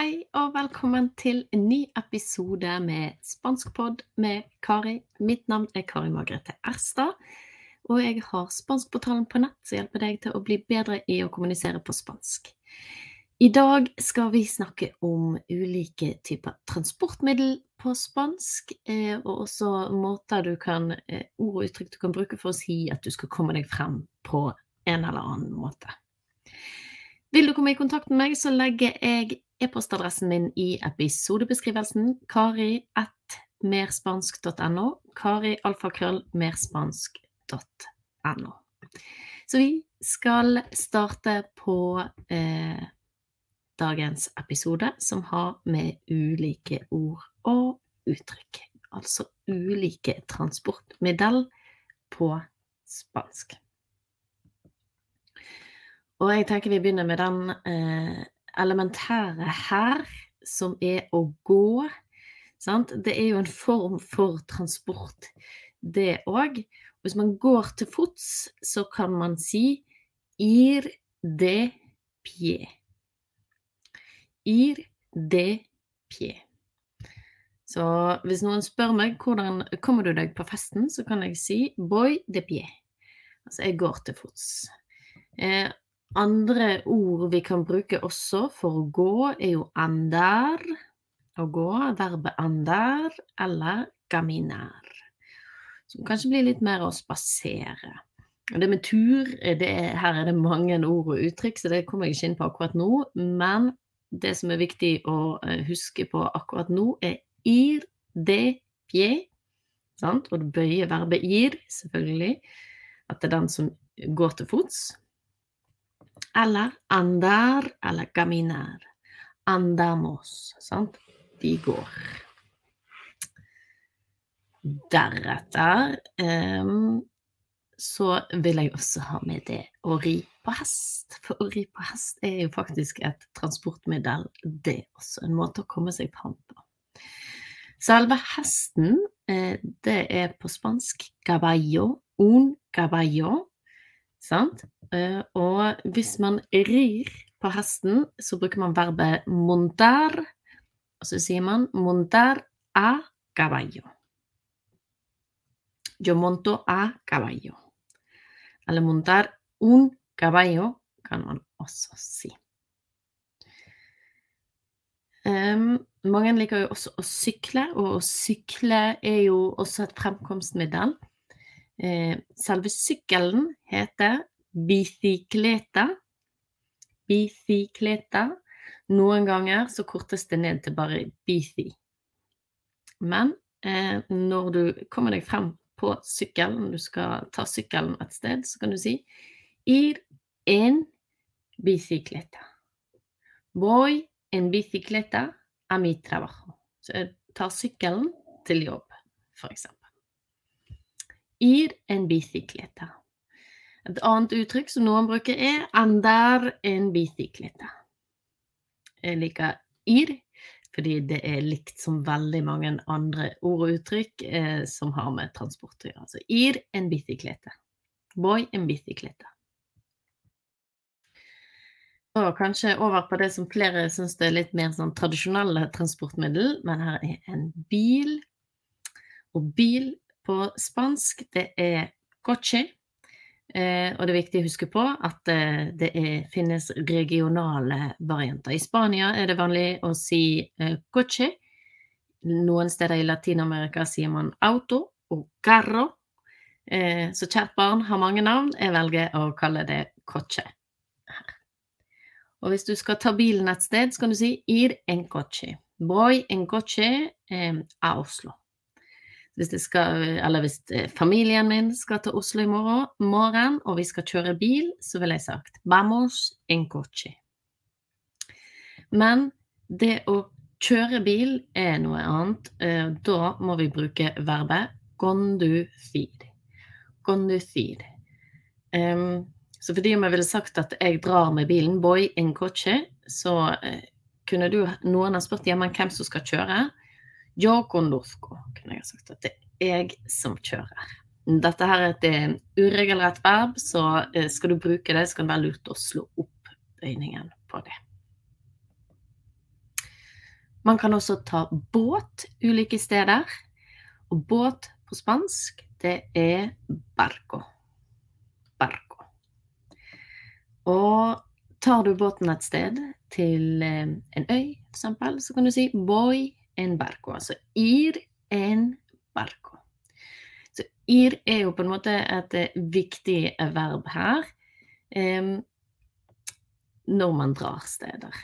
hei og velkommen til en ny episode med Spanskpod med Kari. Mitt navn er Kari Margrethe Erstad, og jeg har Spanskportalen på nett som hjelper deg til å bli bedre i å kommunisere på spansk. I dag skal vi snakke om ulike typer transportmiddel på spansk, eh, og også måter du kan, eh, ord og uttrykk du kan bruke for å si at du skal komme deg frem på en eller annen måte. Vil du komme i kontakt med meg, så legger jeg e-postadressen min i episodebeskrivelsen. Kari at merspansk.no. Kari alfakrøll. Så vi skal starte på eh, dagens episode, som har med ulike ord og uttrykk. Altså ulike transportmiddel på spansk. Og jeg tenker vi begynner med den eh, elementære her, som er å gå. Sant? Det er jo en form for transport, det òg. Hvis man går til fots, så kan man si ir de pie. Ir de pie. Så hvis noen spør meg hvordan kommer du deg på festen, så kan jeg si boy de pie. Altså jeg går til fots. Eh, andre ord vi kan bruke også for å gå, er jo andar. Å gå, verbet andar, eller gaminar. Som kanskje blir litt mer å spasere. Det med tur, det er, her er det mange ord og uttrykk, så det kommer jeg ikke inn på akkurat nå. Men det som er viktig å eh, huske på akkurat nå, er ir de pie. Sant? Og du bøyer verbet ir, selvfølgelig. At det er den som går til fots. Eller andar eller caminar. Andamos. Sant? De går. Deretter um, så vil jeg også ha med det å ri på hest. For å ri på hest er jo faktisk et transportmiddel, det er også. En måte å komme seg fram på. Selve hesten, eh, det er på spansk caballo, un caballo. Sant? Eh, og hvis man rir på hesten, så bruker man verbet montar, og så sier man montar a caballo. Yo monto a caballo. Eller montar un caballo, kan man også si. Um, mange liker jo også å sykle, og å sykle er jo også et fremkomstmiddel. Eh, selve sykkelen heter bicicleta. Bicicleta. Noen ganger så kortes det ned til bare bici. Men eh, når du kommer deg frem på sykkelen, du skal ta sykkelen et sted, så kan du si ir en bicicleta. Voy en bicicleta a mi trabajo. Så jeg tar sykkelen til jobb, eksempel. Ir en bicicleta. Et annet uttrykk som noen bruker, er andar en bicicleta. Jeg liker ir fordi det er likt som veldig mange andre ord og uttrykk eh, som har med transport å gjøre. Altså ir en bicicleta. Boy en bicicleta. Og kanskje over på det som flere syns er litt mer sånn tradisjonelle transportmiddel, men her er en bil. Og bil på spansk, det er coche. Eh, og det er viktig å huske på at eh, det er, finnes regionale varianter. I Spania er det vanlig å si eh, coche. Noen steder i Latin-Amerika sier man auto og carro. Eh, så kjært barn har mange navn. Jeg velger å kalle det coche. Og hvis du skal ta bilen et sted, så kan du si ir en coche. Voy en coche eh, a Oslo. Hvis skal, eller hvis eh, familien min skal til Oslo i morgen, morgen, og vi skal kjøre bil, så ville jeg sagt vamos en coche. Men det å kjøre bil er noe annet. Eh, da må vi bruke verbet conducir. Conducir. Um, så fordi om jeg ville sagt at jeg drar med bilen, boy in coche, så eh, kunne du, noen ha spurt ja, hvem som skal kjøre. Yo conduzco, kunne jeg sagt at det er jeg som kjører. Dette her er et uh, uregelrett verb, så uh, skal du bruke det, så kan det være lurt å slå opp bøyningen på det. Man kan også ta båt ulike steder. Og båt på spansk, det er barco. Barco. Og tar du båten et sted, til eh, en øy f.eks., så kan du si voy en barco. Altså ir en barco. Så ir er jo på en måte et eh, viktig verb her eh, når man drar steder.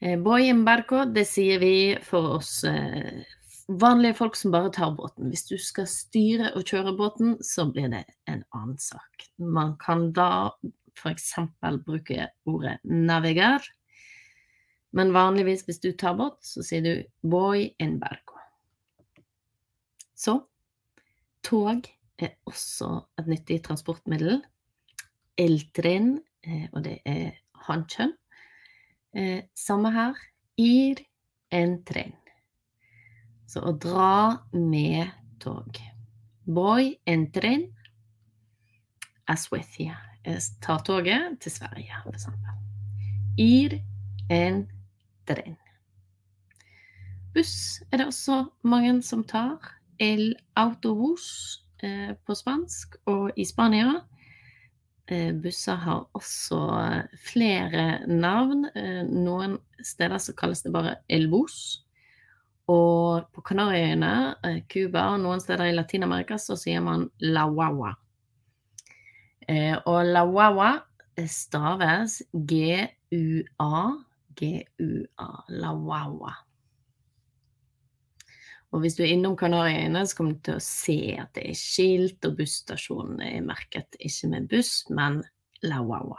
Eh, voy en barco, det sier vi for oss eh, vanlige folk som bare tar båten. Hvis du skal styre og kjøre båten, så blir det en annen sak. Man kan da f.eks. bruke ordet navigar. Men vanligvis hvis du tar bort, så sier du voy en barco. Så tog er også et nyttig transportmiddel. Eltren, eh, og det er hankjønn. Eh, samme her. Ir en tren. Så å dra med tog. Voy en tren a Suecia. Jeg tar toget til Sverige, for eksempel. Ir en tren. Buss er det også mange som tar. El autobus eh, på spansk. Og i Spania eh, busser har også flere navn. Eh, noen steder så kalles det bare el bus. Og på Kanariøyene, eh, Cuba og noen steder i Latin-Amerika så sier man la wawa. Eh, og la wawa staves G-U-A, G-U-A, la wawa. Og hvis du er innom Kanariøyene, så kommer du til å se at det er skilt, og busstasjonen er merket ikke med buss, men la wawa.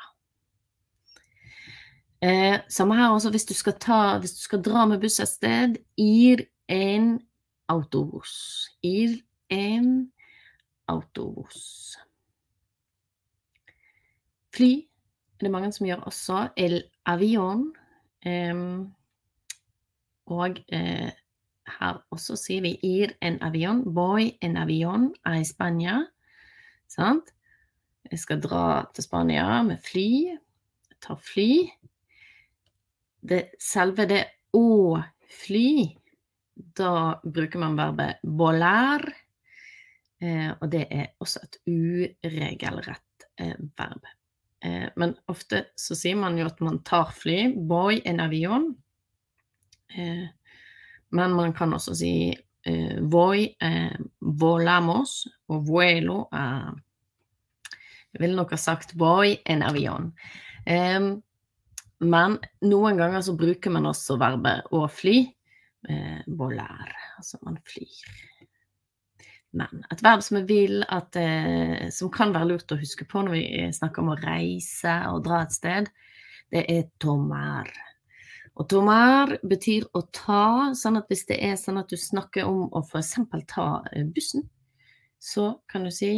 Eh, samme her også hvis du ta, hvis du skal dra med buss et sted, ir en autobus. Ir en autobus. Fly er det mange som gjør også. El avion. Eh, og eh, her også sier vi ir en avion. Voy en avion a Spania. Sant? Jeg skal dra til Spania med fly. Tar fly det, selve det å fly, da bruker man verbet volar. Eh, og det er også et uregelrett eh, verb. Eh, men ofte så sier man jo at man tar fly. Voy en avion. Eh, men man kan også si eh, voy eh, volamos og vuelo er Jeg ville nok ha sagt voy en avion. Um, men noen ganger så bruker man også verbet å fly. Eh, volar, altså man flyr. Men et verb som vi vil at eh, Som kan være lurt å huske på når vi snakker om å reise og dra et sted, det er tomar. Og tomar betyr å ta, sånn at hvis det er sånn at du snakker om å f.eks. ta eh, bussen, så kan du si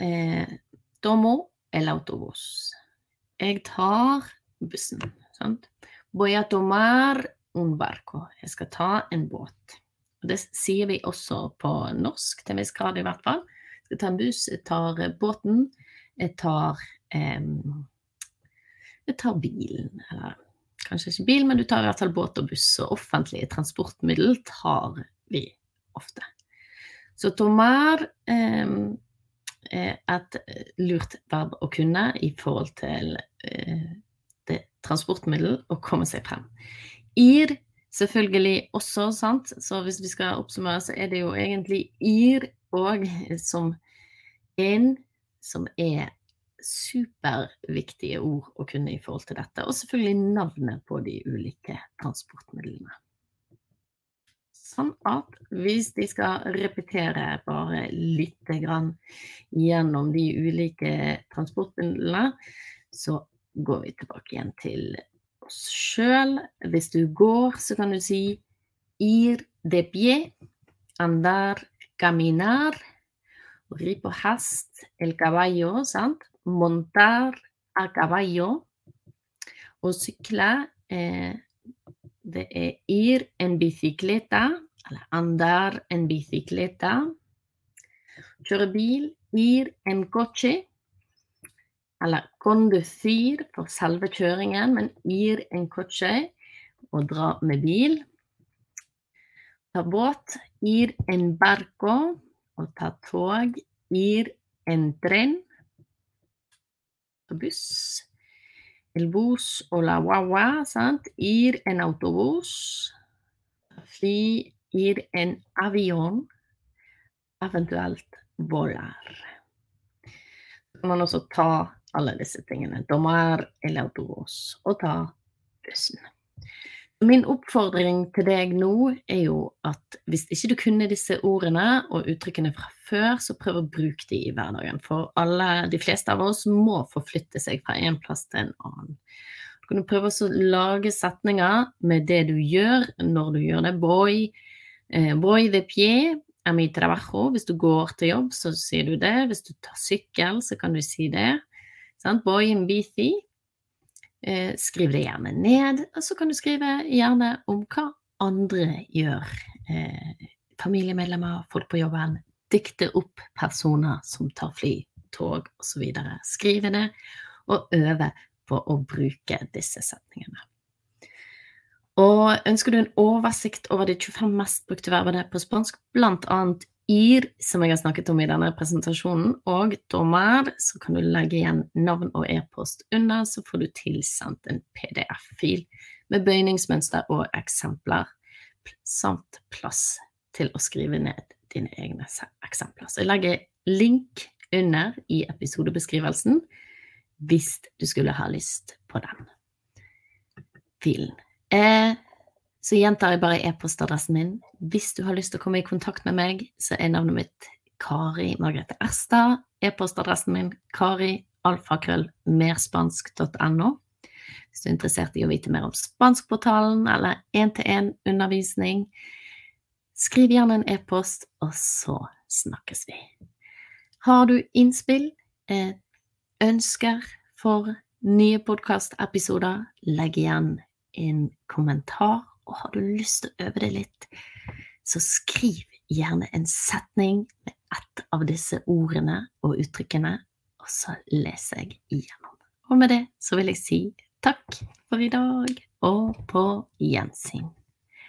eh, tomo el autobus. Jeg tar bussen. Sant? Voy a tomar un barco. Jeg skal ta en båt. Og det sier vi også på norsk, til en viss grad i hvert fall. Skal ta en bus, jeg tar båten, jeg tar eh, Jeg tar bilen, eller kanskje ikke bil, men du tar i hvert fall båt og buss, og offentlige transportmiddel tar vi ofte. Så tomar eh, er et lurt verb å kunne i forhold til eh, transportmiddel å komme seg frem. Ir selvfølgelig også, sant. Så hvis vi skal oppsummere, så er det jo egentlig ir og som en som er superviktige ord å kunne i forhold til dette. Og selvfølgelig navnet på de ulike transportmidlene. Sånn at hvis de skal repetere bare lite grann gjennom de ulike transportmidlene, så går vi tilbake igjen til oss sjøl. Hvis du ir de pie, andar, caminar. Ri på el caballo, sant? Montar a caballo. Og sykle, eh, er ir en bicicleta, andar en bicicleta. Kjøre ir en coche eller conducir for selve kjøringen, men ir en coche og dra med bil. ta båt, ir en barco. Å ta tog, ir en tren. Buss. El bus o la guagua, sant? Ir en autobus. Fly, ir en avion. Eventuelt volar. Så kan man også ta alle disse tingene. Dommer eller duos. Og ta bussen. Min oppfordring til deg nå er jo at hvis ikke du kunne disse ordene og uttrykkene fra før, så prøv å bruke de i hverdagen. For alle, de fleste av oss må forflytte seg fra en plass til en annen. Du kan prøve å lage setninger med det du gjør når du gjør det. Boy, eh, boy de pie er mi trabajo. Hvis du går til jobb, så sier du det. Hvis du tar sykkel, så kan du si det. Sant? Boy in BC. Eh, skriv det gjerne ned, og så kan du skrive gjerne om hva andre gjør. Eh, familiemedlemmer, folk på jobben. Dikte opp personer som tar fly, tog osv. Skrive det, og øve på å bruke disse setningene. Og ønsker du en oversikt over de 25 mest brukte verbene på spansk, bl.a. IR, som jeg har snakket om i denne presentasjonen, og dommer, så kan du legge igjen navn og e-post under, så får du tilsendt en PDF-fil med bøyningsmønster og eksempler, samt plass til å skrive ned dine egne eksempler. Så jeg legger link under i episodebeskrivelsen hvis du skulle ha lyst på den filen. Eh, så gjentar jeg bare e-postadressen min. Hvis du har lyst til å komme i kontakt med meg, så er navnet mitt Kari Margrethe Erstad. E-postadressen min kari alfakrøll merspansk.no. Hvis du er interessert i å vite mer om Spanskportalen eller én-til-én-undervisning, skriv gjerne en e-post, og så snakkes vi. Har du innspill, eh, ønsker for nye podkastepisoder, legg igjen en kommentar og har du lyst til å øve det litt, så skriv gjerne en setning med ett av disse ordene og uttrykkene, og så leser jeg igjennom. Og med det så vil jeg si takk for i dag, og på gjensyn.